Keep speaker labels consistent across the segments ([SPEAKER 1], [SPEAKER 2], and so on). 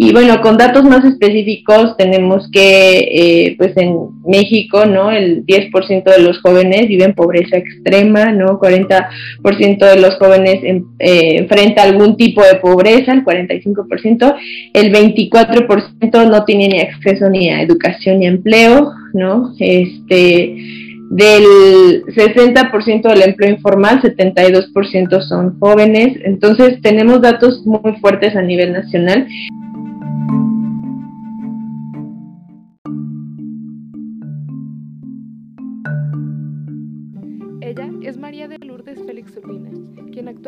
[SPEAKER 1] Y bueno, con datos más específicos tenemos que, eh, pues en México, ¿no? El 10% de los jóvenes vive en pobreza extrema, ¿no? 40% de los jóvenes en, eh, enfrenta algún tipo de pobreza, el 45%, el 24% no tiene ni acceso ni a educación ni a empleo, ¿no? Este, del 60% del empleo informal, 72% son jóvenes. Entonces tenemos datos muy fuertes a nivel nacional.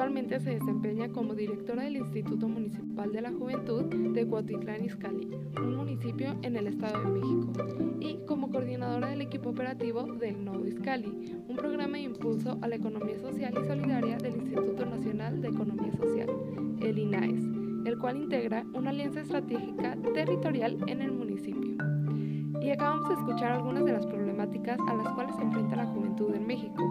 [SPEAKER 2] Actualmente se desempeña como directora del Instituto Municipal de la Juventud de Cuautitlán Izcalli, un municipio en el Estado de México, y como coordinadora del equipo operativo del Nodo Izcalli, un programa de impulso a la economía social y solidaria del Instituto Nacional de Economía Social, el INAES, el cual integra una alianza estratégica territorial en el municipio. Y acabamos de escuchar algunas de las problemáticas a las cuales se enfrenta la juventud en México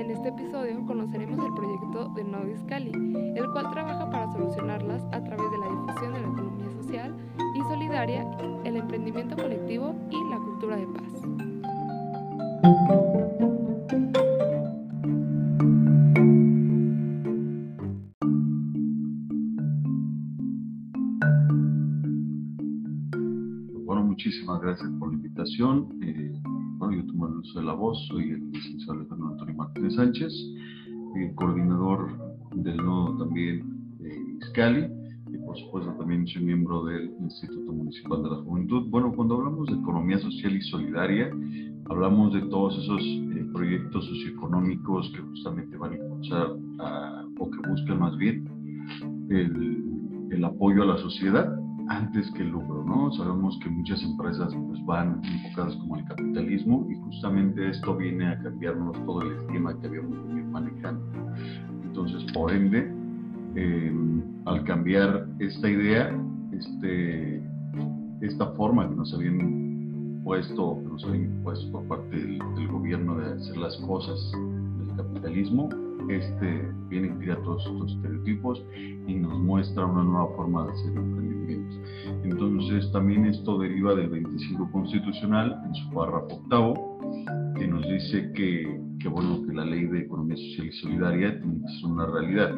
[SPEAKER 2] en este episodio conoceremos el proyecto de Nodis el cual trabaja para solucionarlas a través de la difusión de la economía social y solidaria, el emprendimiento colectivo y la cultura de paz.
[SPEAKER 3] Bueno, muchísimas gracias por la invitación. Eh, bueno, yo tomo el uso de la voz, soy el licenciado Sánchez, eh, coordinador del nodo también de Iscali y por supuesto también soy miembro del Instituto Municipal de la Juventud. Bueno, cuando hablamos de economía social y solidaria, hablamos de todos esos eh, proyectos socioeconómicos que justamente van a impulsar o que buscan más bien el apoyo a la sociedad antes que el lucro, ¿no? Sabemos que muchas empresas pues, van enfocadas como el capitalismo y justamente esto viene a cambiarnos todo el esquema que habíamos venido manejando. Entonces, por ende, eh, al cambiar esta idea, este, esta forma que nos habían puesto, que nos habían impuesto por parte del gobierno de hacer las cosas del capitalismo, este viene a tirar todos estos estereotipos y nos muestra una nueva forma de hacer emprendimientos. Entonces también esto deriva del 25 constitucional en su párrafo octavo, que nos dice que, que, bueno, que la ley de economía social y solidaria ser una realidad.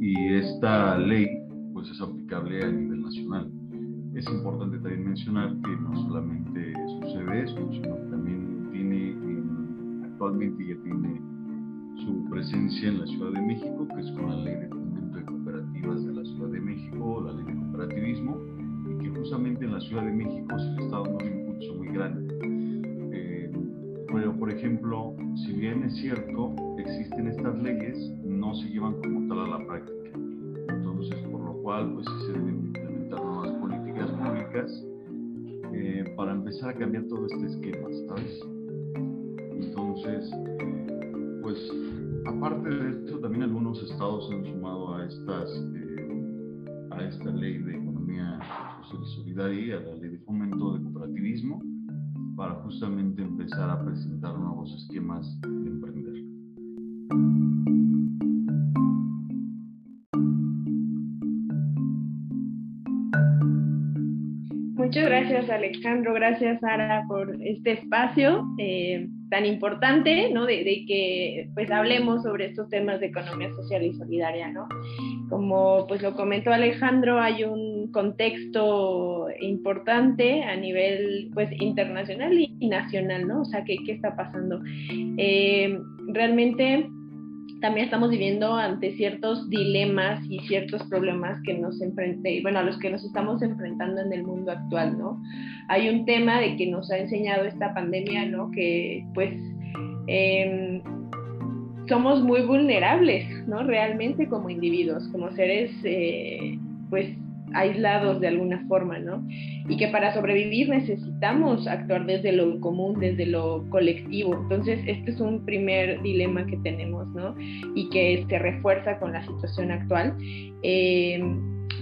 [SPEAKER 3] Y esta ley pues es aplicable a nivel nacional. Es importante también mencionar que no solamente sucede eso, sino que también tiene, actualmente ya tiene su presencia en la Ciudad de México, que es con la ley de fomento de cooperativas de la Ciudad de México, la ley de cooperativismo, y que justamente en la Ciudad de México se le está dando un impulso muy grande. Eh, pero, por ejemplo, si bien es cierto, existen estas leyes, no se llevan como tal a la práctica. Entonces, por lo cual, pues sí se deben implementar nuevas políticas públicas eh, para empezar a cambiar todo este esquema, ¿sabes? Entonces, pues aparte de esto, también algunos estados han sumado a, estas, eh, esta ley de economía social y solidaria, a la ley de fomento de cooperativismo, para justamente empezar a presentar nuevos esquemas de emprender.
[SPEAKER 1] Muchas gracias Alejandro, gracias Sara por este espacio. Eh, tan importante, ¿no? De, que pues hablemos sobre estos temas de economía social y solidaria, ¿no? Como pues lo comentó Alejandro, hay un contexto importante a nivel pues internacional y, nacional, ¿no? O sea, ¿qué, qué está pasando? Eh, realmente también estamos viviendo ante ciertos dilemas y ciertos problemas que nos enfrente, bueno, a los que nos estamos enfrentando en el mundo actual, ¿no? Hay un tema de que nos ha enseñado esta pandemia, ¿no? Que pues em, somos muy vulnerables, ¿no? Realmente como individuos, como seres, eh, pues aislados de alguna forma, ¿no? Y que para sobrevivir necesitamos actuar desde lo común, desde lo colectivo. Entonces, este es un primer dilema que tenemos, ¿no? Y que se refuerza con la situación actual. Eh,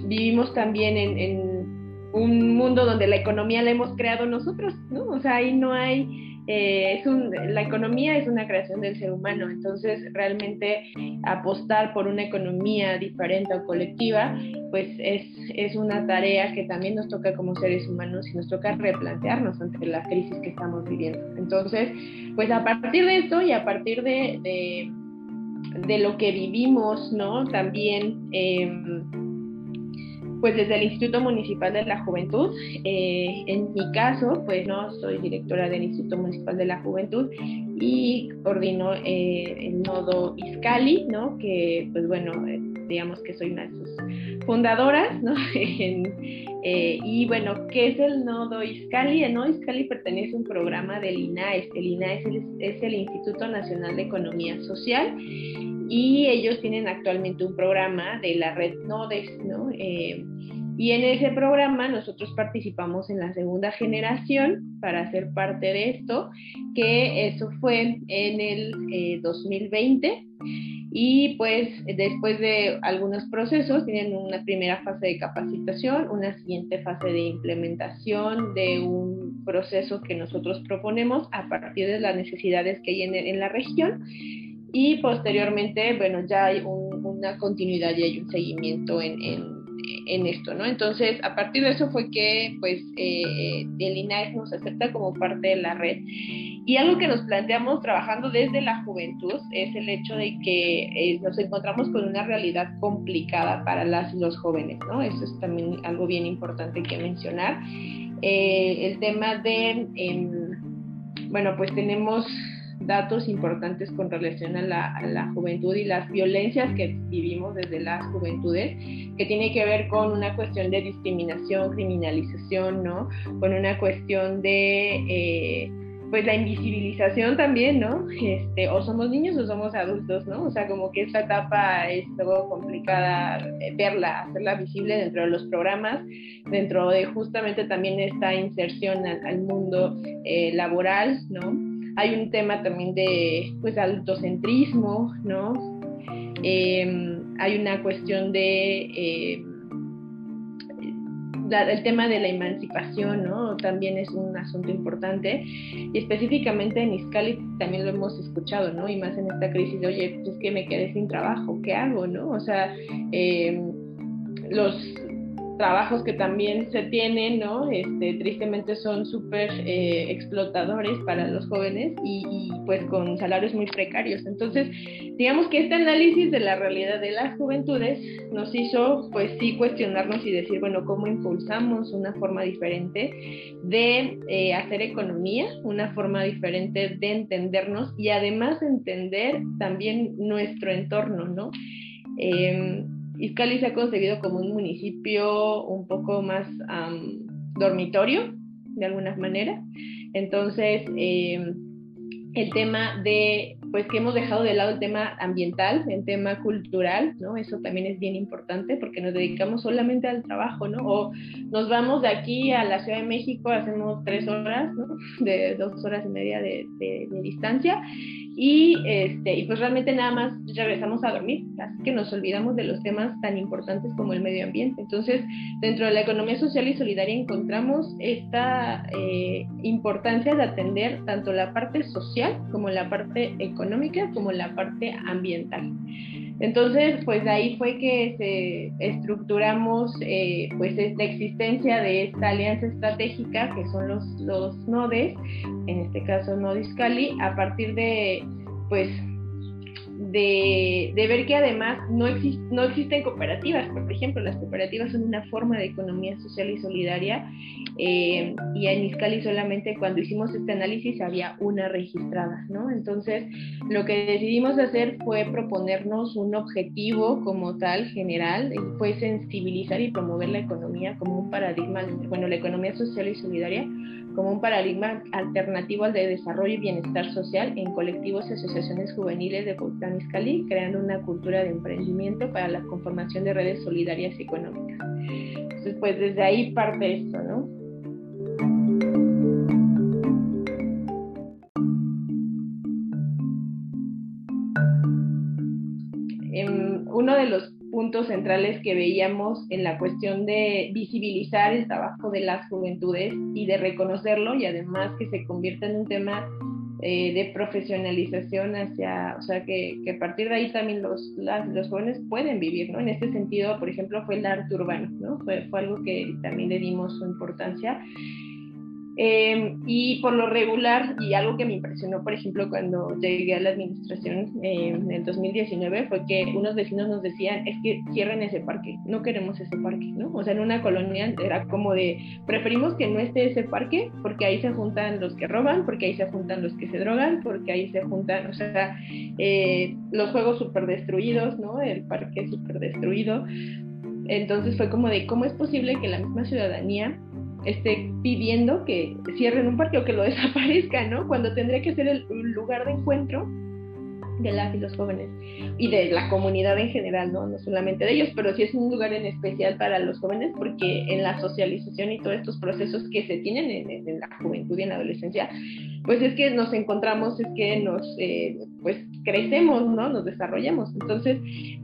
[SPEAKER 1] vivimos también en, en, un mundo donde la economía la hemos creado nosotros, ¿no? O sea, ahí no hay eh, es un, la economía es una creación del ser humano, entonces realmente apostar por una economía diferente o colectiva, pues es, es una tarea que también nos toca como seres humanos y nos toca replantearnos ante la crisis que estamos viviendo. Entonces, pues a partir de esto y a partir de, de, lo que vivimos, ¿no? También... Eh, pues desde el Instituto Municipal de la Juventud. Eh, en mi caso, pues no soy directora del Instituto Municipal de la Juventud y coordino eh, el nodo Iscali, ¿no? Que pues bueno, eh, digamos que soy una de sus fundadoras, ¿no? y bueno, ¿qué es el nodo Iscali? El Iscali pertenece a un programa del INAES. El INAES es el Instituto Nacional de Economía Social y ellos tienen actualmente un programa de la red NODES, ¿no? Eh, y en ese programa nosotros participamos en la segunda generación para ser parte de esto, que eso fue en el 2020. Eh, y pues después de algunos procesos tienen una primera fase de capacitación, una siguiente fase de implementación de un proceso que nosotros proponemos a partir de las necesidades que hay en la región y posteriormente, bueno, ya hay una continuidad y hay un seguimiento en, en, esto, ¿no? Entonces, a partir de eso fue que, pues, eh, el INAES nos acepta como parte de la red. Y algo que nos planteamos trabajando desde la juventud es el hecho de que eh, nos encontramos con una realidad complicada para las los jóvenes, ¿no? Eso es también algo bien importante que mencionar. Eh, el tema de, em, bueno, pues tenemos datos importantes con relación a la, juventud y las violencias que vivimos desde las juventudes, que tiene que ver con una cuestión de discriminación, criminalización, ¿no? Con una cuestión de... Eh, pues la invisibilización también, ¿no? Este, o somos niños o somos adultos, ¿no? O sea, como que esta etapa es algo complicada eh, verla, hacerla visible dentro de los programas, dentro de justamente también esta inserción al, mundo eh, laboral, ¿no? Hay un tema también de pues autocentrismo, ¿no? Em, hay una cuestión de em, el tema de la emancipación, ¿no? También es un asunto importante y específicamente en Iscali también lo hemos escuchado, ¿no? Y más en esta crisis de, oye, pues es que me quedé sin trabajo, ¿qué hago, no? O sea, em, los trabajos que también se tienen, ¿no? Este, tristemente son súper eh, explotadores para los jóvenes y, pues con salarios muy precarios. Entonces, digamos que este análisis de la realidad de las juventudes nos hizo pues sí cuestionarnos y decir, bueno, ¿cómo impulsamos una forma diferente de eh, hacer economía, una forma diferente de entendernos y además entender también nuestro entorno, ¿no? Em, Izcali se ha concebido como un municipio un poco más dormitorio, de alguna manera. Entonces, em, el tema de, pues que hemos dejado de lado el tema ambiental, el tema cultural, ¿no? Eso también es bien importante porque nos dedicamos solamente al trabajo, ¿no? O nos vamos de aquí a la Ciudad de México, hacemos tres horas, ¿no? De dos horas y media de, de distancia y, este, y pues realmente nada más regresamos a dormir, así que nos olvidamos de los temas tan importantes como el medio ambiente. Entonces, dentro de la economía social y solidaria encontramos esta eh, importancia de atender tanto la parte social como la parte económica como la parte ambiental. Entonces, pues ahí fue que se estructuramos eh, pues la existencia de esta alianza estratégica que son los, los nodes, en este caso Nodis Cali, a partir de pues de, ver que además no, no existen cooperativas. Por ejemplo, las cooperativas son una forma de economía social y solidaria eh, y en Iscali solamente cuando hicimos este análisis había una registrada, ¿no? Entonces, lo que decidimos hacer fue proponernos un objetivo como tal general fue sensibilizar y promover la economía como un paradigma, bueno, la economía social y solidaria como un paradigma alternativo al de desarrollo y bienestar social en colectivos y asociaciones juveniles de Cuautla Izcalli, creando una cultura de emprendimiento para la conformación de redes solidarias y económicas. Entonces, pues desde ahí parte esto, ¿no? uno de los puntos centrales que veíamos en la cuestión de visibilizar el trabajo de las juventudes y de reconocerlo y además que se convierta en un tema eh, de profesionalización hacia, o sea, que, que, a partir de ahí también los, los jóvenes pueden vivir, ¿no? En este sentido, por ejemplo, fue el arte urbano, ¿no? Fue, fue algo que también le dimos su importancia. Eh, y por lo regular, y algo que me impresionó, por ejemplo, cuando llegué a la administración eh, en el 2019, fue que unos vecinos nos decían, es que cierren ese parque, no queremos ese parque, ¿no? O sea, en una colonia era como de, preferimos que no esté ese parque porque ahí se juntan los que roban, porque ahí se juntan los que se drogan, porque ahí se juntan, o sea, eh, los juegos súper destruidos, ¿no? El parque súper destruido. Entonces fue como de, ¿cómo es posible que la misma ciudadanía esté pidiendo que cierren un parque o que lo desaparezca, ¿no? Cuando tendría que ser el lugar de encuentro de las y los jóvenes y de la comunidad en general, ¿no? No solamente de ellos, pero sí es un lugar en especial para los jóvenes porque en la socialización y todos estos procesos que se tienen en, la juventud y en la adolescencia, pues es que nos encontramos, es que nos, eh, pues crecemos, ¿no? Nos desarrollamos. Entonces,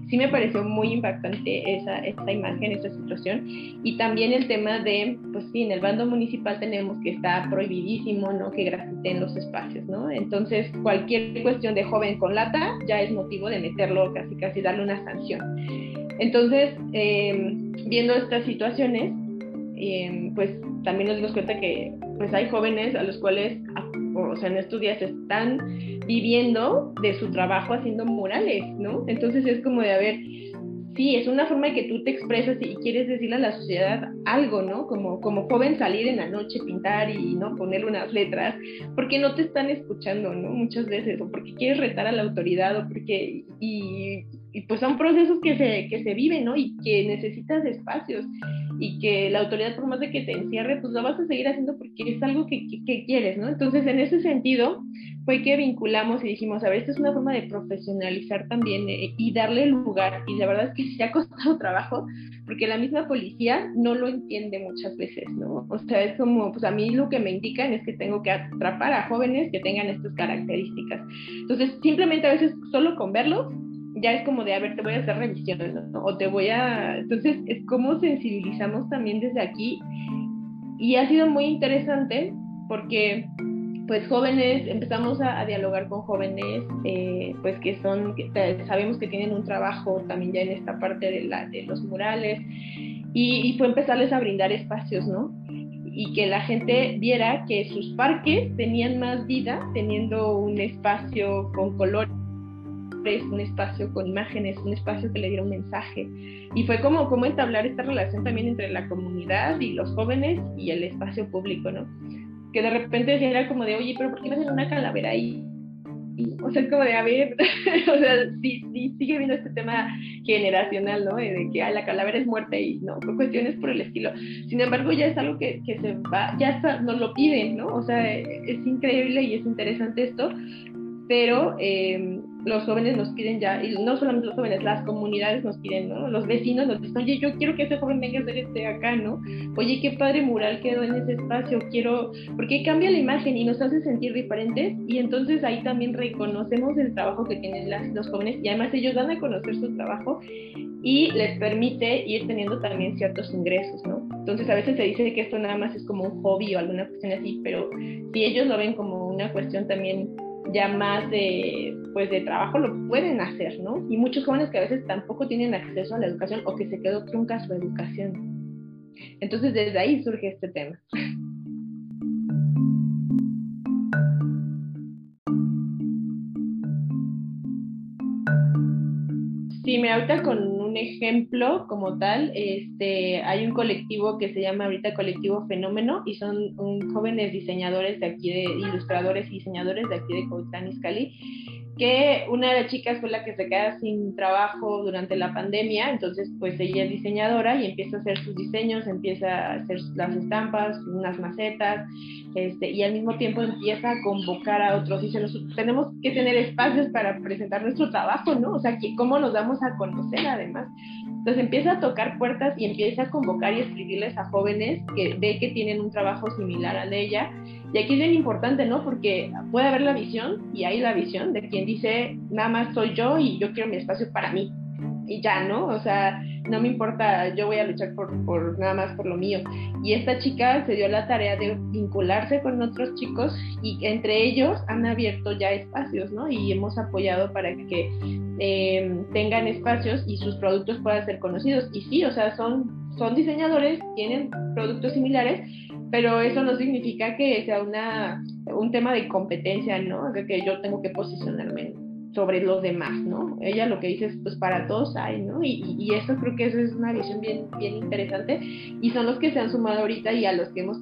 [SPEAKER 1] sí me pareció muy impactante esa, esta imagen, esa situación. Y también el tema de, pues sí, en el bando municipal tenemos que está prohibidísimo, ¿no? Que grafiten los espacios, ¿no? Entonces, cualquier cuestión de joven con lata ya es motivo de meterlo, casi casi darle una sanción. Entonces, em, viendo estas situaciones, em, pues también nos dimos cuenta que pues hay jóvenes a los cuales, o sea, en estos días están viviendo de su trabajo haciendo murales, ¿no? Entonces es como de, a ver, sí, es una forma de que tú te expresas y quieres decirle a la sociedad algo, ¿no? Como, como joven salir en la noche, pintar y, ¿no? Ponerle unas letras, porque no te están escuchando, ¿no? Muchas veces, o porque quieres retar a la autoridad, o porque, y, y pues son procesos que se, que se viven, ¿no? Y que necesitas espacios y que la autoridad, por más de que te encierre, pues lo vas a seguir haciendo porque es algo que, que, quieres, ¿no? Entonces, en ese sentido, fue que vinculamos y dijimos, a ver, esta es una forma de profesionalizar también eh, y darle lugar. Y la verdad es que se ha costado trabajo porque la misma policía no lo entiende muchas veces, ¿no? O sea, es como, pues a mí lo que me indican es que tengo que atrapar a jóvenes que tengan estas características. Entonces, simplemente a veces solo con verlos ya es como de, a ver, te voy a hacer revisión, ¿no? O te voy a... Entonces, es como sensibilizamos también desde aquí. Y ha sido muy interesante porque, pues, jóvenes, empezamos a, dialogar con jóvenes, eh, pues, que son, que sabemos que tienen un trabajo también ya en esta parte de, la, de los murales. Y, y fue empezarles a brindar espacios, ¿no? y que la gente viera que sus parques tenían más vida teniendo un espacio con color un espacio con imágenes, un espacio que le diera un mensaje. Y fue como, como entablar esta relación también entre la comunidad y los jóvenes y el espacio público, ¿no? Que de repente era como de, oye, pero ¿por qué no hacen una calavera ahí? o sea, es como de, a ver, o sea, sí, sí, sigue viendo este tema generacional, ¿no? De que la calavera es muerte y, ¿no? Cuestiones por el estilo. Sin embargo, ya es algo que, que se va, ya está, nos lo piden, ¿no? O sea, es increíble y es interesante esto, pero eh, los jóvenes nos piden ya, y no solamente los jóvenes, las comunidades nos piden, ¿no? Los vecinos nos dicen, oye, yo quiero que ese joven venga a hacer este acá, ¿no? Oye, qué padre mural quedó en ese espacio, quiero, porque cambia la imagen y nos hace sentir diferentes y entonces ahí también reconocemos el trabajo que tienen las, los jóvenes y además ellos dan a conocer su trabajo y les permite ir teniendo también ciertos ingresos, ¿no? Entonces a veces se dice que esto nada más es como un hobby o alguna cuestión así, pero si ellos lo ven como una cuestión también ya más de, pues de trabajo lo pueden hacer, ¿no? Y muchos jóvenes que a veces tampoco tienen acceso a la educación o que se quedó trunca su educación. Entonces desde ahí surge este tema. Sí, me ahorita con ejemplo como tal, este, hay un colectivo que se llama ahorita Colectivo Fenómeno y son jóvenes diseñadores de aquí, de ilustradores y diseñadores de aquí de Coatlán Izcalli que una de las chicas fue la que se queda sin trabajo durante la pandemia, entonces pues ella es diseñadora y empieza a hacer sus diseños, empieza a hacer las estampas, unas macetas, este, y al mismo tiempo empieza a convocar a otros. Dice, tenemos que tener espacios para presentar nuestro trabajo, ¿no? O sea, ¿cómo nos damos a conocer además? Entonces empieza a tocar puertas y empieza a convocar y escribirles a jóvenes que ve que tienen un trabajo similar al de ella y aquí es bien importante, ¿no? Porque puede haber la visión y hay la visión de quien dice, nada más soy yo y yo quiero mi espacio para mí. y ya, ¿no? O sea, no me importa, yo voy a luchar por, por nada más por lo mío. Y esta chica se dio la tarea de vincularse con otros chicos y entre ellos han abierto ya espacios, ¿no? Y hemos apoyado para que eh, tengan espacios y sus productos puedan ser conocidos. Y sí, o sea, son, son diseñadores, tienen productos similares, pero eso no significa que sea una, un tema de competencia, ¿no? De que yo tengo que posicionarme sobre los demás, ¿no? Ella lo que dice es, pues para todos hay, ¿no? Y, y, eso creo que eso es una visión bien, bien interesante y son los que se han sumado ahorita y a los que hemos,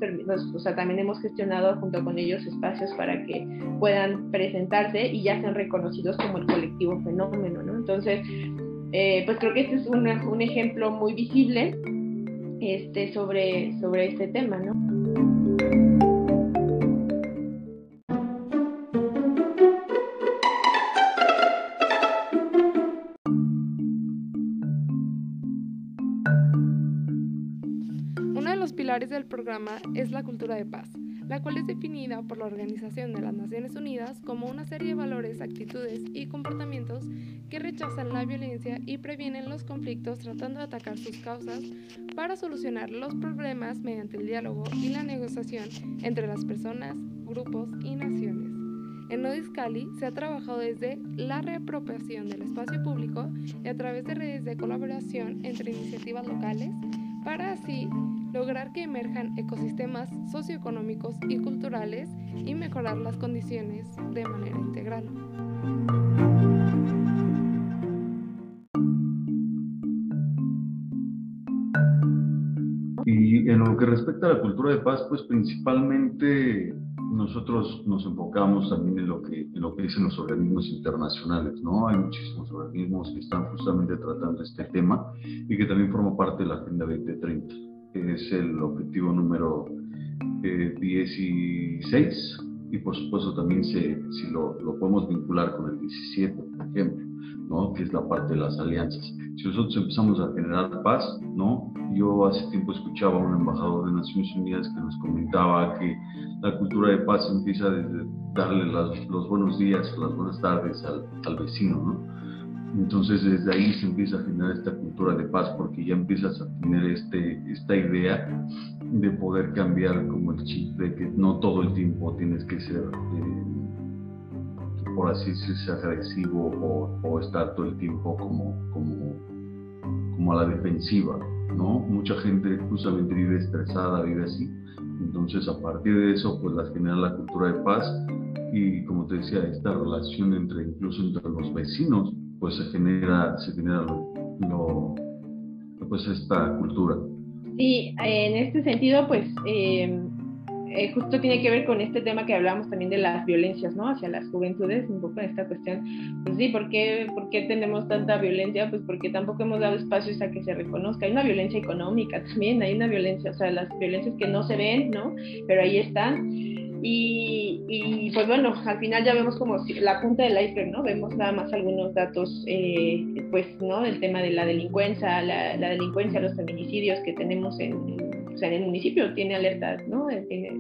[SPEAKER 1] o sea, también hemos gestionado junto con ellos espacios para que puedan presentarse y ya sean reconocidos como el colectivo fenómeno, ¿no? Entonces, eh, pues creo que este es un, un ejemplo muy visible este, sobre, sobre este tema, ¿no?
[SPEAKER 2] Del programa es la cultura de paz, la cual es definida por la Organización de las Naciones Unidas como una serie de valores, actitudes y comportamientos que rechazan la violencia y previenen los conflictos tratando de atacar sus causas para solucionar los problemas mediante el diálogo y la negociación entre las personas, grupos y naciones. En Nodis Cali se ha trabajado desde la reapropiación del espacio público y a través de redes de colaboración entre iniciativas locales para así lograr que emerjan ecosistemas socioeconómicos y culturales y mejorar las condiciones de manera integral.
[SPEAKER 3] Y en lo que respecta a la cultura de paz, pues principalmente nosotros nos enfocamos también en lo que, en lo que dicen los organismos internacionales, ¿no? Hay muchísimos organismos que están justamente tratando este tema y que también forman parte de la Agenda 2030 es el objetivo número 16 eh, y por supuesto también se, si lo, lo, podemos vincular con el 17, por ejemplo, ¿no? que es la parte de las alianzas. Si nosotros empezamos a generar paz, ¿no? yo hace tiempo escuchaba a un embajador de Naciones Unidas que nos comentaba que la cultura de paz empieza desde darle los buenos días, las buenas tardes al, al vecino, ¿no? Entonces desde ahí se empieza a generar esta cultura de paz porque ya empiezas a tener este, esta idea de poder cambiar como el chip de que no todo el tiempo tienes que ser, eh, por así decirse, agresivo o, estar todo el tiempo como, como, como a la defensiva, ¿no? Mucha gente justamente vive estresada, vive así. Entonces a partir de eso pues las genera la cultura de paz y como te decía, esta relación entre incluso entre los vecinos pues se genera, se genera lo, pues esta cultura.
[SPEAKER 1] Sí, en este sentido, pues eh, eh, justo tiene que ver con este tema que hablábamos también de las violencias, ¿no? Hacia las juventudes, un poco en esta cuestión. Pues sí, ¿por qué, ¿por qué tenemos tanta violencia? Pues porque tampoco hemos dado espacios a que se reconozca. Hay una violencia económica también, hay una violencia, o sea, las violencias que no se ven, ¿no? Pero ahí están y, pues bueno, al final ya vemos como la punta del iceberg, ¿no? Vemos nada más algunos datos, eh, pues, ¿no? Del tema de la delincuencia, la, delincuencia, los feminicidios que tenemos en, o sea, en el municipio, tiene alertas, ¿no? Tiene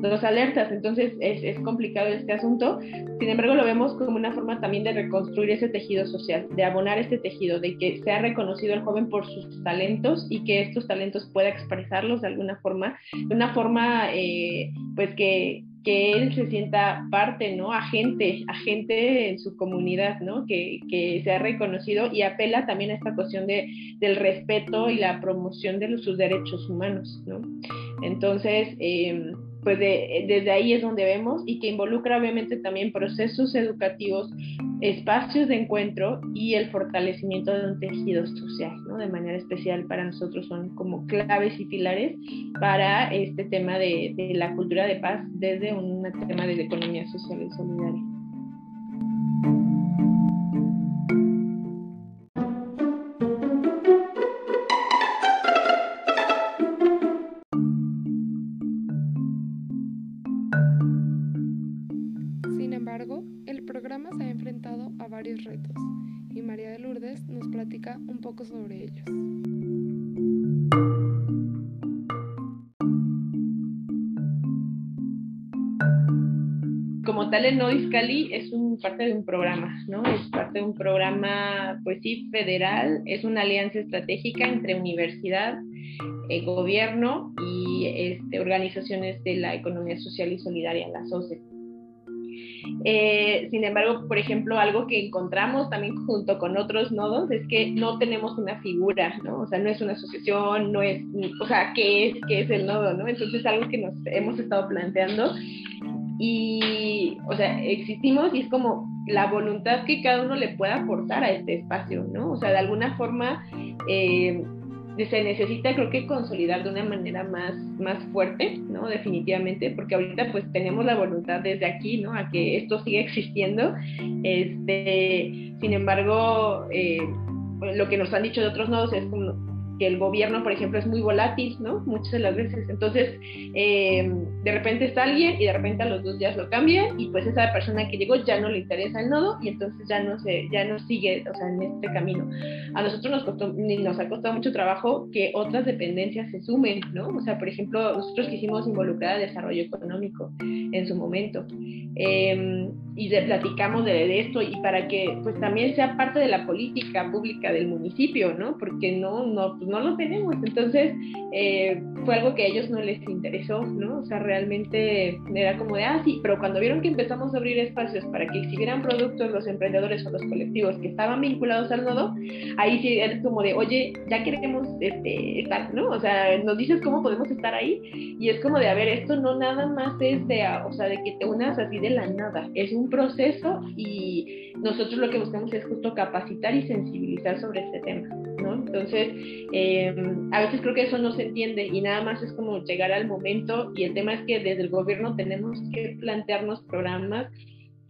[SPEAKER 1] dos alertas, entonces es, es complicado este asunto. Sin embargo, lo vemos como una forma también de reconstruir ese tejido social, de abonar este tejido, de que sea reconocido el joven por sus talentos y que estos talentos pueda expresarlos de alguna forma, de una forma, eh, pues que que él se sienta parte, ¿no? Agente, agente en su comunidad, ¿no? Que, que sea reconocido y apela también a esta cuestión de, del respeto y la promoción de sus derechos humanos, ¿no? Entonces, eh, pues desde ahí es donde vemos y que involucra obviamente también procesos educativos, espacios de encuentro y el fortalecimiento de un tejido social, ¿no? De manera especial para nosotros son como claves y pilares para este tema de, de la cultura de paz desde un tema de economía social y solidaria. Como como tal el Nodo Iscali es un, parte de un programa, ¿no? Es parte de un programa, pues sí, federal, es una alianza estratégica entre universidad, eh, gobierno y este, organizaciones de la economía social y solidaria, las OCE. Eh, sin embargo, por ejemplo, algo que encontramos también junto con otros nodos es que no tenemos una figura, ¿no? O sea, no es una asociación, no es, o sea, ¿qué es, qué es el nodo, ¿no? Entonces, algo que nos hemos estado planteando y, o sea, existimos y es como la voluntad que cada uno le pueda aportar a este espacio, ¿no? O sea, de alguna forma eh, se necesita creo que consolidar de una manera más, más fuerte, ¿no? Definitivamente, porque ahorita pues tenemos la voluntad desde aquí, ¿no? A que esto siga existiendo. Este, sin embargo, eh, lo que nos han dicho de otros nodos es como que el gobierno, por ejemplo, es muy volátil, ¿no? Muchas de las veces. Entonces, eh, de repente está alguien y de repente a los dos días lo cambian y pues esa persona que llegó ya no le interesa el nodo y entonces ya no se, ya no sigue, o sea, en este camino. A nosotros nos costó, nos ha costado mucho trabajo que otras dependencias se sumen, ¿no? O sea, por ejemplo, nosotros quisimos involucrar al desarrollo económico en su momento. Eh, y de, platicamos de, esto y para que pues también sea parte de la política pública del municipio, ¿no? Porque no, no, no lo tenemos. Entonces eh, fue algo que a ellos no les interesó, ¿no? O sea, realmente era como de, ah, sí, pero cuando vieron que empezamos a abrir espacios para que exhibieran productos los emprendedores o los colectivos que estaban vinculados al nodo, ahí sí es como de, oye, ya queremos este, estar, ¿no? O sea, nos dices cómo podemos estar ahí y es como de, a ver, esto no nada más es de, o sea, de que te unas así de la nada, es un proceso y nosotros lo que buscamos es justo capacitar y sensibilizar sobre este tema, ¿no? Entonces, eh, a veces creo que eso no se entiende y nada más es como llegar al momento y el tema es que desde el gobierno tenemos que plantearnos programas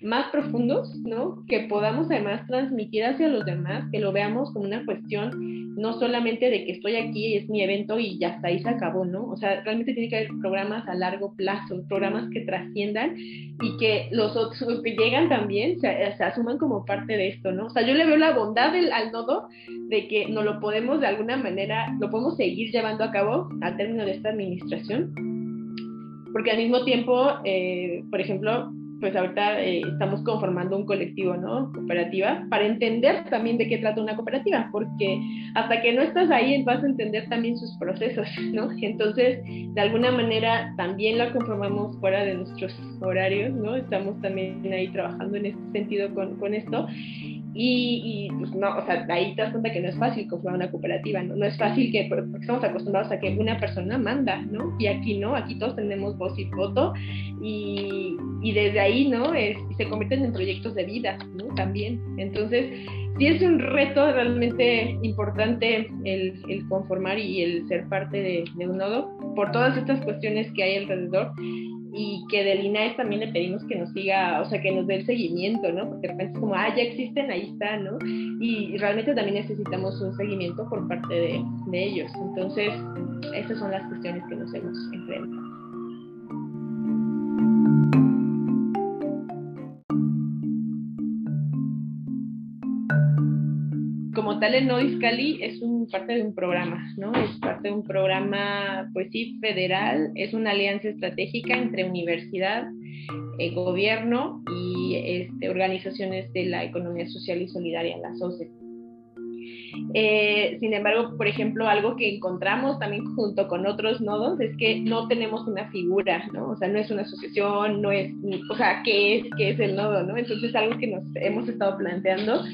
[SPEAKER 1] más profundos, ¿no? Que podamos además transmitir hacia los demás, que lo veamos como una cuestión no solamente de que estoy aquí, es mi evento y ya está, ahí se acabó, ¿no? O sea, realmente tiene que haber programas a largo plazo, programas que trasciendan y que los otros que llegan también se, asuman como parte de esto, ¿no? O sea, yo le veo la bondad del, al nodo de que no lo podemos de alguna manera, lo podemos seguir llevando a cabo al término de esta administración, porque al mismo tiempo, eh, por ejemplo, pues ahorita eh, estamos conformando un colectivo, ¿no? Cooperativa, para entender también de qué trata una cooperativa, porque hasta que no estás ahí vas a entender también sus procesos, ¿no? Entonces, de alguna manera también la conformamos fuera de nuestros horarios, ¿no? Estamos también ahí trabajando en este sentido con, con esto. Y, pues no, o sea, ahí te das cuenta que no es fácil conformar una cooperativa, ¿no? No es fácil que, porque estamos acostumbrados a que una persona manda, ¿no? Y aquí no, aquí todos tenemos voz y voto y, y desde ahí, ¿no? Es, se convierten en proyectos de vida, ¿no? También. Entonces, sí es un reto realmente importante el, el conformar y el ser parte de, de un nodo por todas estas cuestiones que hay alrededor y que del INAES también le pedimos que nos siga, o sea, que nos dé el seguimiento, ¿no? Porque de repente es como, ah, ya existen, ahí está, ¿no? Y realmente también necesitamos un seguimiento por parte de, de ellos. Entonces, esas son las cuestiones que nos hemos enfrentado. Como tal el Nodo Iscali es un, parte de un programa, ¿no? Es parte de un programa, pues sí, federal, es una alianza estratégica entre universidad, eh, gobierno y este, organizaciones de la economía social y solidaria, las OCE. Eh, sin embargo, por ejemplo, algo que encontramos también junto con otros nodos es que no tenemos una figura, ¿no? O sea, no es una asociación, no es, o sea, ¿qué es, qué es el nodo, ¿no? Entonces, algo que nos hemos estado planteando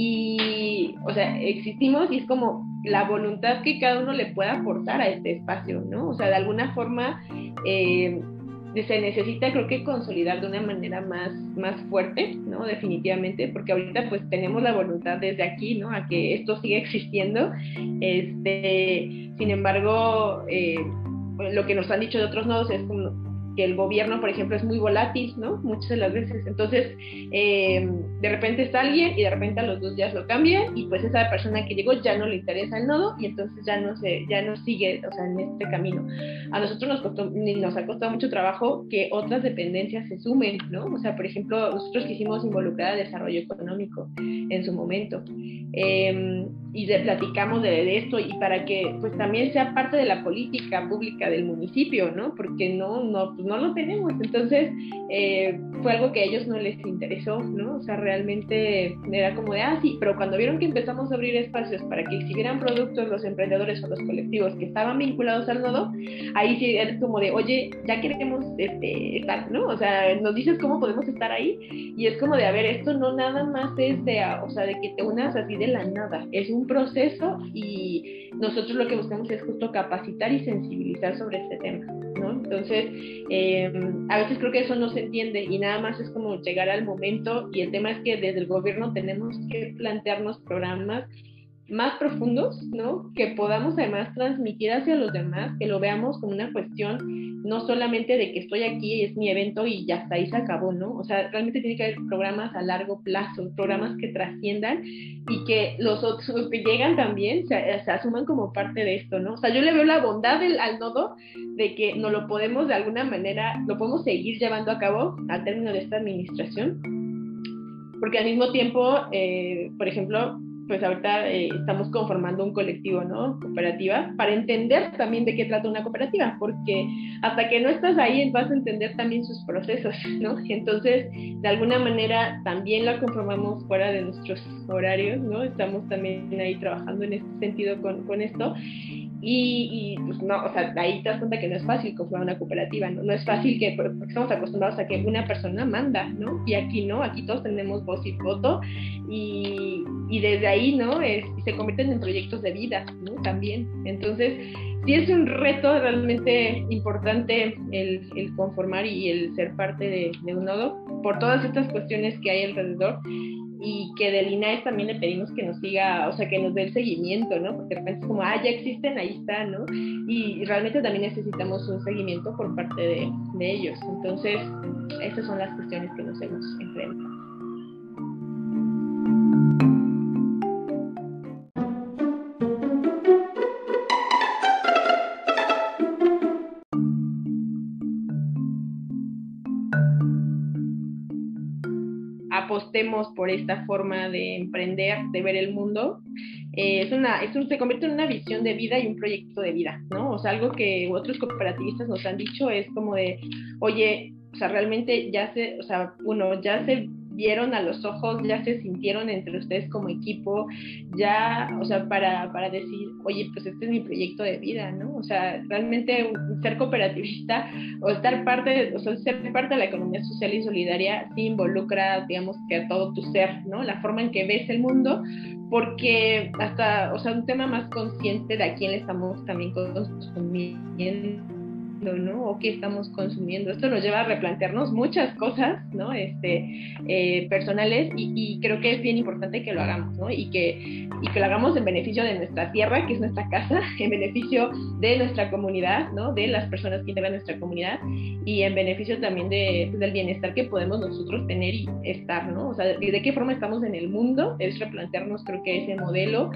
[SPEAKER 1] y, o sea, existimos y es como la voluntad que cada uno le pueda aportar a este espacio, ¿no? O sea, de alguna forma eh, se necesita, creo que, consolidar de una manera más, más fuerte, ¿no? Definitivamente, porque ahorita pues tenemos la voluntad desde aquí, ¿no? A que esto siga existiendo. Este, sin embargo, eh, lo que nos han dicho de otros nodos es como que el gobierno, por ejemplo, es muy volátil, ¿no? Muchas de las veces. Entonces, eh, de repente está alguien y de repente a los dos días lo cambian y pues esa persona que llegó ya no le interesa el nodo y entonces ya no se, ya no sigue, o sea, en este camino. A nosotros nos costó, nos ha costado mucho trabajo que otras dependencias se sumen, ¿no? O sea, por ejemplo, nosotros quisimos involucrar al desarrollo económico en su momento. Eh, y de, platicamos de, esto y para que pues también sea parte de la política pública del municipio, ¿no? Porque no, no, pues no lo tenemos. Entonces, eh, fue algo que a ellos no les interesó, ¿no? O sea, realmente era como de, ah, sí, pero cuando vieron que empezamos a abrir espacios para que exhibieran productos los emprendedores o los colectivos que estaban vinculados al nodo, ahí sí es como de, oye, ya queremos este, estar, ¿no? O sea, nos dices cómo podemos estar ahí y es como de, a ver, esto no nada más es de, o sea, de que te unas así de la nada, es un proceso y nosotros lo que buscamos es justo capacitar y sensibilizar sobre este tema. Entonces, eh, a veces creo que eso no se entiende y nada más es como llegar al momento y el tema es que desde el gobierno tenemos que plantearnos programas más profundos, ¿no? Que podamos además transmitir hacia los demás, que lo veamos como una cuestión no solamente de que estoy aquí, es mi evento y ya está, ahí se acabó, ¿no? O sea, realmente tiene que haber programas a largo plazo, programas que trasciendan y que los otros los que llegan también se, asuman como parte de esto, ¿no? O sea, yo le veo la bondad del, al nodo de que no lo podemos de alguna manera, lo podemos seguir llevando a cabo al término de esta administración, porque al mismo tiempo, eh, por ejemplo, pues ahorita eh, estamos conformando un colectivo, ¿no? Cooperativa, para entender también de qué trata una cooperativa, porque hasta que no estás ahí vas a entender también sus procesos, ¿no? Entonces, de alguna manera también la conformamos fuera de nuestros horarios, ¿no? Estamos también ahí trabajando en este sentido con, con esto. Y, pues no, o sea, ahí te das cuenta que no es fácil conformar una cooperativa, ¿no? No es fácil que, porque estamos acostumbrados a que una persona manda, ¿no? Y aquí no, aquí todos tenemos voz y voto y, y desde ahí, ¿no? Es, se convierten en proyectos de vida, ¿no? También. Entonces, sí es un reto realmente importante el, conformar y el ser parte de, un nodo por todas estas cuestiones que hay alrededor y que del INAES también le pedimos que nos siga, o sea, que nos dé el seguimiento, ¿no? Porque de repente es como, ah, ya existen, ahí está, ¿no? Y realmente también necesitamos un seguimiento por parte de ellos. Entonces, esas son las cuestiones que nos hemos enfrentado. Por esta forma de emprender, de ver el mundo, eh, es una, se convierte en una visión de vida y un proyecto de vida, ¿no? O sea, algo que otros cooperativistas nos han dicho es como de, oye, o sea, realmente ya se, o sea, uno, ya se vieron a los ojos, ya se sintieron entre ustedes como equipo, ya, o sea, para, para decir, oye, pues este es mi proyecto de vida, ¿no? O sea, realmente ser cooperativista o estar parte, o sea, ser parte de la economía social y solidaria sí involucra, digamos, que a todo tu ser, ¿no? La forma en que ves el mundo, porque hasta, o sea, un tema más consciente de a quién le estamos también consumiendo ¿no? O qué estamos consumiendo. Esto nos lleva a replantearnos muchas cosas, ¿no? Este, eh, personales y, creo que es bien importante que lo hagamos, ¿no? Y que, y que lo hagamos en beneficio de nuestra tierra, que es nuestra casa, en beneficio de nuestra comunidad, ¿no? De las personas que integran nuestra comunidad y en beneficio también de, pues, del bienestar que podemos nosotros tener y estar, ¿no? O sea, de qué forma estamos en el mundo, es replantearnos creo que ese modelo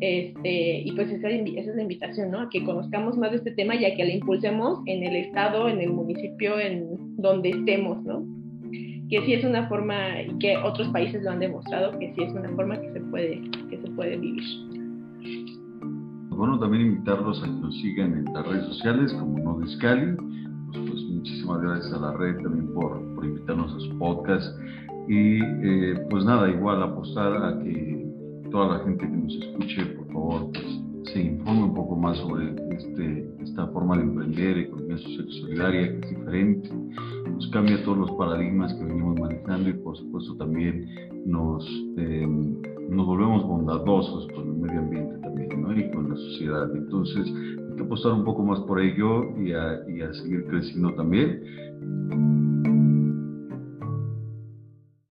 [SPEAKER 1] este, y pues esa, esa, es la invitación, ¿no? A que conozcamos más de este tema y a que la impulsemos en el estado, en el municipio, en donde estemos, ¿no? Que sí es una forma, y que otros países lo han demostrado, que sí es una forma que se puede, que se puede vivir.
[SPEAKER 3] Bueno, también invitarlos a que nos sigan en las redes sociales como No Descali. Pues, pues, muchísimas gracias a la red también por, por invitarnos a su podcast. Y eh, pues nada, igual apostar a que toda la gente que nos escuche, por favor, pues, se informe un poco más sobre este, esta forma de emprender, economía social solidaria, que es diferente, nos cambia todos los paradigmas que venimos manejando y por supuesto también nos, em, nos volvemos bondadosos con el medio ambiente también ¿no? y con la sociedad. Entonces hay que apostar un poco más por ello y y a seguir creciendo también.